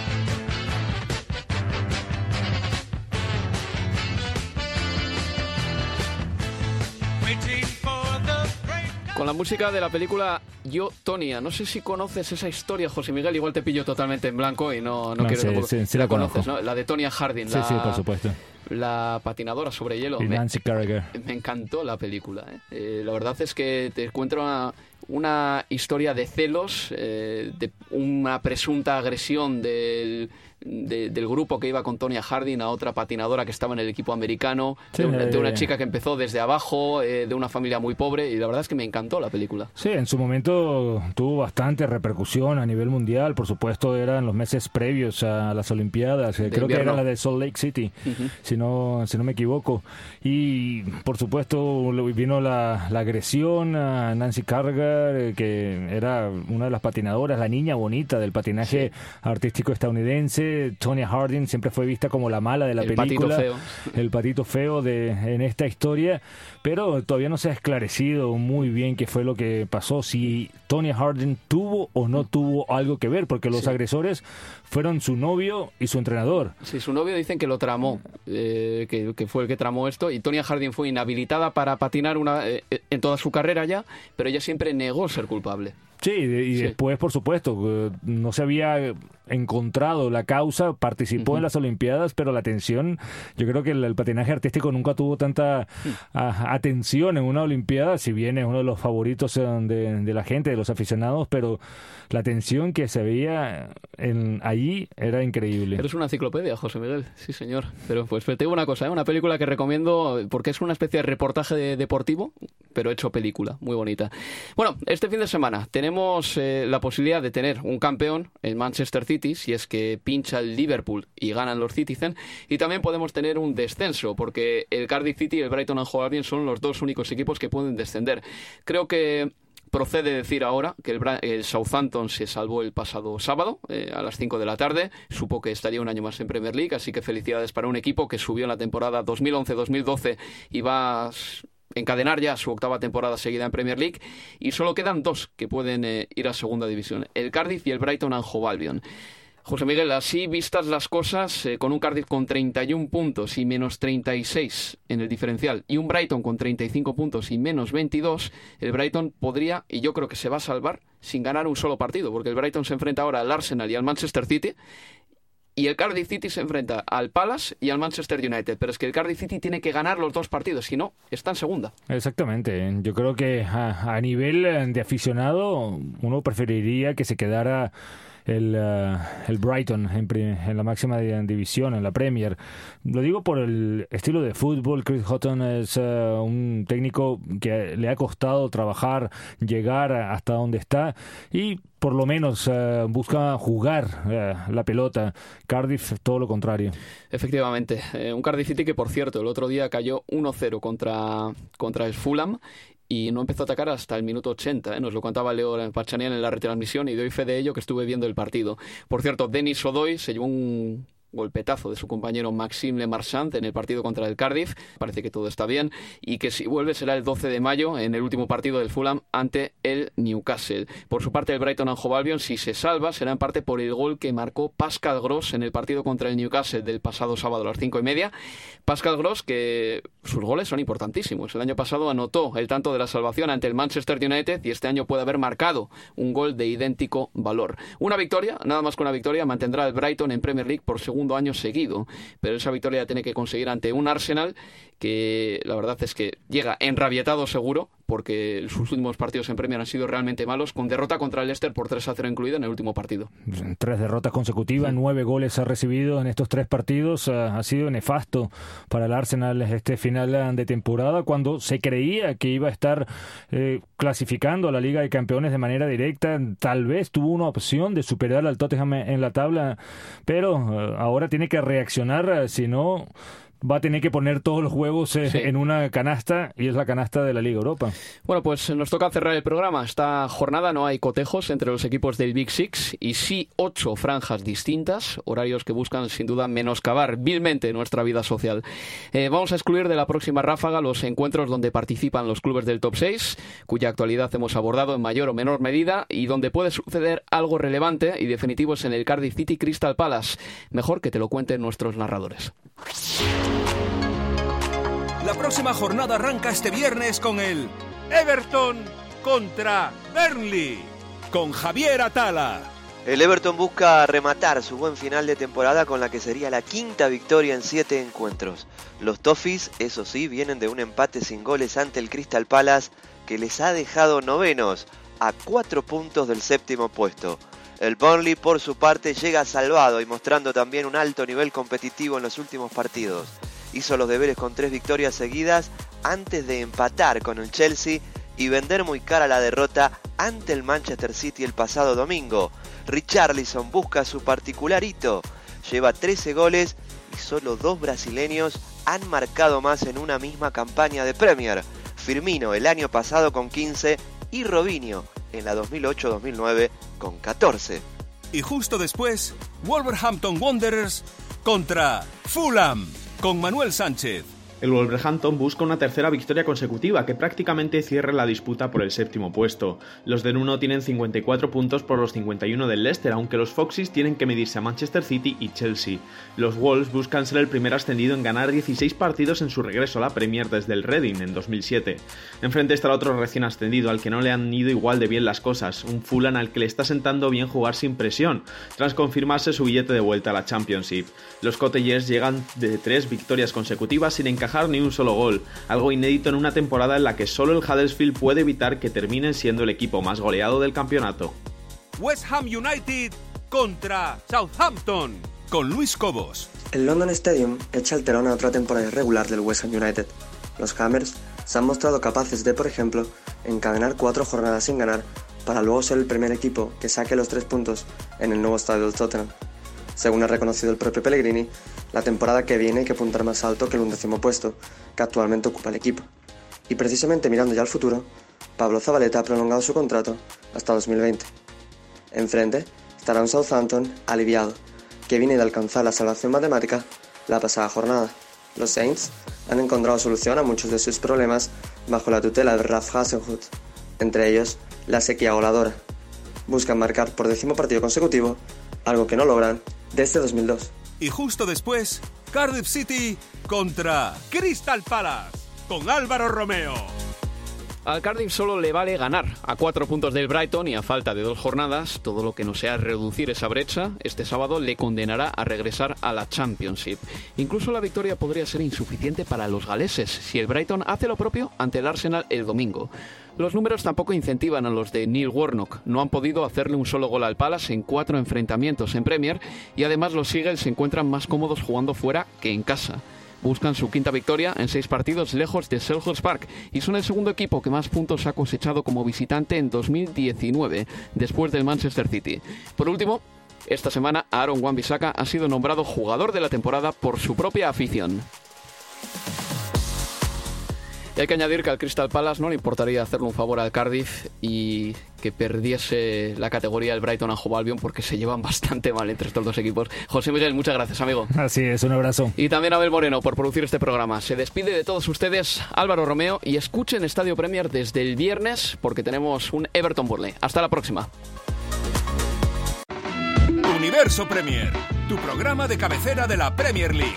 Con la música de la película Yo, Tonia. No sé si conoces esa historia, José Miguel. Igual te pillo totalmente en blanco y no, no No, quiero sí, sí, sí la conoces. La de Tonia Harding. Sí, la, sí, por supuesto. La patinadora sobre hielo. Y Me- Nancy Carragher. Me encantó la película. ¿eh? Eh, la verdad es que te encuentra una, una historia de celos, eh, de una presunta agresión del, de- del grupo que iba con Tonya Harding a otra patinadora que estaba en el equipo americano, Sí, de, una, de una eh, chica que empezó desde abajo, eh, de una familia muy pobre, y la verdad es que me encantó la película. Sí, en su momento tuvo bastante repercusión a nivel mundial. Por supuesto, eran los meses previos a las Olimpiadas. eh, De Creo que era la de Salt Lake City, Ujú. si no si no me equivoco. Y por supuesto vino la, la agresión a Nancy eh, que era una de las patinadoras, la niña bonita del patinaje artístico estadounidense. Tonya Harding siempre fue vista como la mala de la El patito película feo. el patito feo de en esta historia, pero todavía no se ha esclarecido muy bien qué fue lo que pasó, si Tony Harding tuvo o no tuvo algo que ver, porque los Sí. agresores fueron su novio y su entrenador. Sí, su novio dicen que lo tramó, eh, que, que fue el que tramó esto, y Tonya Harding fue inhabilitada para patinar una, eh, en toda su carrera ya, pero ella siempre negó ser culpable. Sí, y Sí. después, por supuesto, eh, no se había encontrado la causa, participó en las Olimpiadas, pero la atención, yo creo que el, el patinaje artístico nunca tuvo tanta a- atención en una Olimpiada, si bien es uno de los favoritos eh, de, de la gente, de los aficionados, pero la atención que se veía en, allí era increíble. Eres una enciclopedia, José Miguel. Sí, señor. Pero pues te digo una cosa, ¿eh? una película que recomiendo porque es una especie de reportaje de- deportivo, pero hecho película, muy bonita. Bueno, este fin de semana tenemos eh, la posibilidad de tener un campeón, el Manchester City, si es que pincha el Liverpool y ganan los Citizen, y también podemos tener un descenso, porque el Cardiff City y el Brighton and Hove Albion son los dos únicos equipos que pueden descender. Creo que Procede decir ahora que el, el Southampton se salvó el pasado sábado eh, a las 5 de la tarde. Supo que estaría un año más en Premier League, así que felicidades para un equipo que subió en la temporada 2011-2012 y va encadenar ya su octava temporada seguida en Premier League. Y solo quedan dos que pueden eh, ir a segunda división, el Cardiff y el Brighton and Hove Albion. José Miguel, así vistas las cosas, eh, con un Cardiff con 31 puntos y menos 36 en el diferencial y un Brighton con 35 puntos y menos 22, el Brighton podría, y yo creo que se va a salvar, sin ganar un solo partido, porque el Brighton se enfrenta ahora al Arsenal y al Manchester City, y el Cardiff City se enfrenta al Palace y al Manchester United, pero es que el Cardiff City tiene que ganar los dos partidos, si no, está en segunda. Exactamente. Yo creo que a, a nivel eh, de aficionado uno preferiría que se quedara el, eh, el Brighton en, la máxima división, en la Premier. Lo digo por el estilo de fútbol. Chris Houghton es eh, un técnico que le ha costado trabajar, llegar hasta donde está y por lo menos eh, busca jugar la pelota. Cardiff, todo lo contrario. Efectivamente, un Cardiff City que, por cierto, el otro día cayó 1-0 contra, contra el Fulham y no empezó a atacar hasta el minuto 80. ¿eh? Nos lo contaba Leo Parchanian en la retransmisión y doy fe de ello que estuve viendo el partido. Por cierto, Denis Odoy se llevó un golpetazo de su compañero Maxime Le Marchand en el partido contra el Cardiff. Parece que todo está bien y que si vuelve será el 12 de mayo en el último partido del Fulham ante el Newcastle. Por su parte, el Brighton and Hove si se salva, será en parte por el gol que marcó Pascal Gross en el partido contra el Newcastle del pasado sábado a las cinco y media. Pascal Gross, que sus goles son importantísimos. El año pasado anotó el tanto de la salvación ante el Manchester United y este año puede haber marcado un gol de idéntico valor. Una victoria, nada más que una victoria, mantendrá el Brighton en Premier League por segundo año seguido. Pero esa victoria tiene que conseguir ante un Arsenal que la verdad es que llega enrabietado seguro, porque sus últimos partidos en Premier han sido realmente malos, con derrota contra el Leicester por 3 a 0 incluida en el último partido. Tres derrotas consecutivas, nueve goles ha recibido en estos tres partidos. Eh, ha sido nefasto para el Arsenal este final de temporada, cuando se creía que iba a estar eh, clasificando a la Liga de Campeones de manera directa. Tal vez tuvo una opción de superar al Tottenham en la tabla, pero eh, ahora tiene que reaccionar, si no va a tener que poner todos los huevos eh, en una canasta y es la canasta de la Liga Europa. Bueno, pues nos toca cerrar el programa. Esta jornada no hay cotejos entre los equipos del Big Six y sí ocho franjas distintas, horarios que buscan sin duda menoscabar vilmente nuestra vida social. Eh, vamos a excluir de la próxima ráfaga los encuentros donde participan los clubes del top 6, cuya actualidad hemos abordado en mayor o menor medida y donde puede suceder algo relevante y definitivo es en el Cardiff City Crystal Palace. Mejor que te lo cuenten nuestros narradores. La próxima jornada arranca este viernes con el Everton contra Burnley, con Javier Atala. El Everton busca rematar su buen final de temporada con la que sería la quinta victoria en siete encuentros. Los Toffees, eso sí, vienen de un empate sin goles ante el Crystal Palace que les ha dejado novenos a cuatro puntos del séptimo puesto. El Burnley por su parte llega salvado y mostrando también un alto nivel competitivo en los últimos partidos. Hizo los deberes con tres victorias seguidas antes de empatar con el Chelsea y vender muy cara la derrota ante el Manchester City el pasado domingo. Richarlison busca su particular hito, lleva 13 goles y solo dos brasileños han marcado más en una misma campaña de Premier. Firmino el año pasado con 15 y Robinho en la 2008-2009 con 14. Y justo después, Wolverhampton Wanderers contra Fulham con Manuel Sánchez. El Wolverhampton busca una tercera victoria consecutiva que prácticamente cierre la disputa por el séptimo puesto. Los de Nuno tienen 54 puntos por los 51 del Leicester, aunque los Foxes tienen que medirse a Manchester City y Chelsea. Los Wolves buscan ser el primer ascendido en ganar 16 partidos en su regreso a la Premier desde el Reading en 2007. Enfrente está el otro recién ascendido al que no le han ido igual de bien las cosas, un Fulham al que le está sentando bien jugar sin presión, tras confirmarse su billete de vuelta a la Championship. Los Cottagers llegan de tres victorias consecutivas sin encajar ni un solo gol, algo inédito en una temporada en la que solo el Huddersfield puede evitar que terminen siendo el equipo más goleado del campeonato. West Ham United contra Southampton con Luis Cobos. El London Stadium echa el telón a otra temporada irregular del West Ham United. Los Hammers se han mostrado capaces de, por ejemplo, encadenar cuatro jornadas sin ganar para luego ser el primer equipo que saque los tres puntos en el nuevo estadio del Tottenham. Según ha reconocido el propio Pellegrini, la temporada que viene hay que apuntar más alto que el undécimo puesto, que actualmente ocupa el equipo. Y precisamente mirando ya al futuro, Pablo Zabaleta ha prolongado su contrato hasta 2020. Enfrente estará un Southampton aliviado, que viene de alcanzar la salvación matemática la pasada jornada. Los Saints han encontrado solución a muchos de sus problemas bajo la tutela de Ralph Hasenhut, entre ellos la sequía voladora. Buscan marcar por décimo partido consecutivo, algo que no logran desde 2002. Y justo después, Cardiff City contra Crystal Palace con Álvaro Romeo. Al Cardiff solo le vale ganar a cuatro puntos del Brighton y a falta de dos jornadas, todo lo que no sea reducir esa brecha, este sábado le condenará a regresar a la Championship. Incluso la victoria podría ser insuficiente para los galeses si el Brighton hace lo propio ante el Arsenal el domingo. Los números tampoco incentivan a los de Neil Warnock. No han podido hacerle un solo gol al Palace en cuatro enfrentamientos en Premier y además los Eagles se encuentran más cómodos jugando fuera que en casa buscan su quinta victoria en seis partidos lejos de Selhurst Park y son el segundo equipo que más puntos ha cosechado como visitante en 2019, después del Manchester City. Por último, esta semana Aaron Wan-Bissaka ha sido nombrado jugador de la temporada por su propia afición. Y hay que añadir que al Crystal Palace no le importaría hacerle un favor al Cardiff y que perdiese la categoría el Brighton a Albion porque se llevan bastante mal entre estos dos equipos. José Miguel, muchas gracias, amigo. Así es, un abrazo. Y también a Abel Moreno por producir este programa. Se despide de todos ustedes Álvaro Romeo y escuchen Estadio Premier desde el viernes porque tenemos un Everton Burley. Hasta la próxima. Universo Premier, tu programa de cabecera de la Premier League.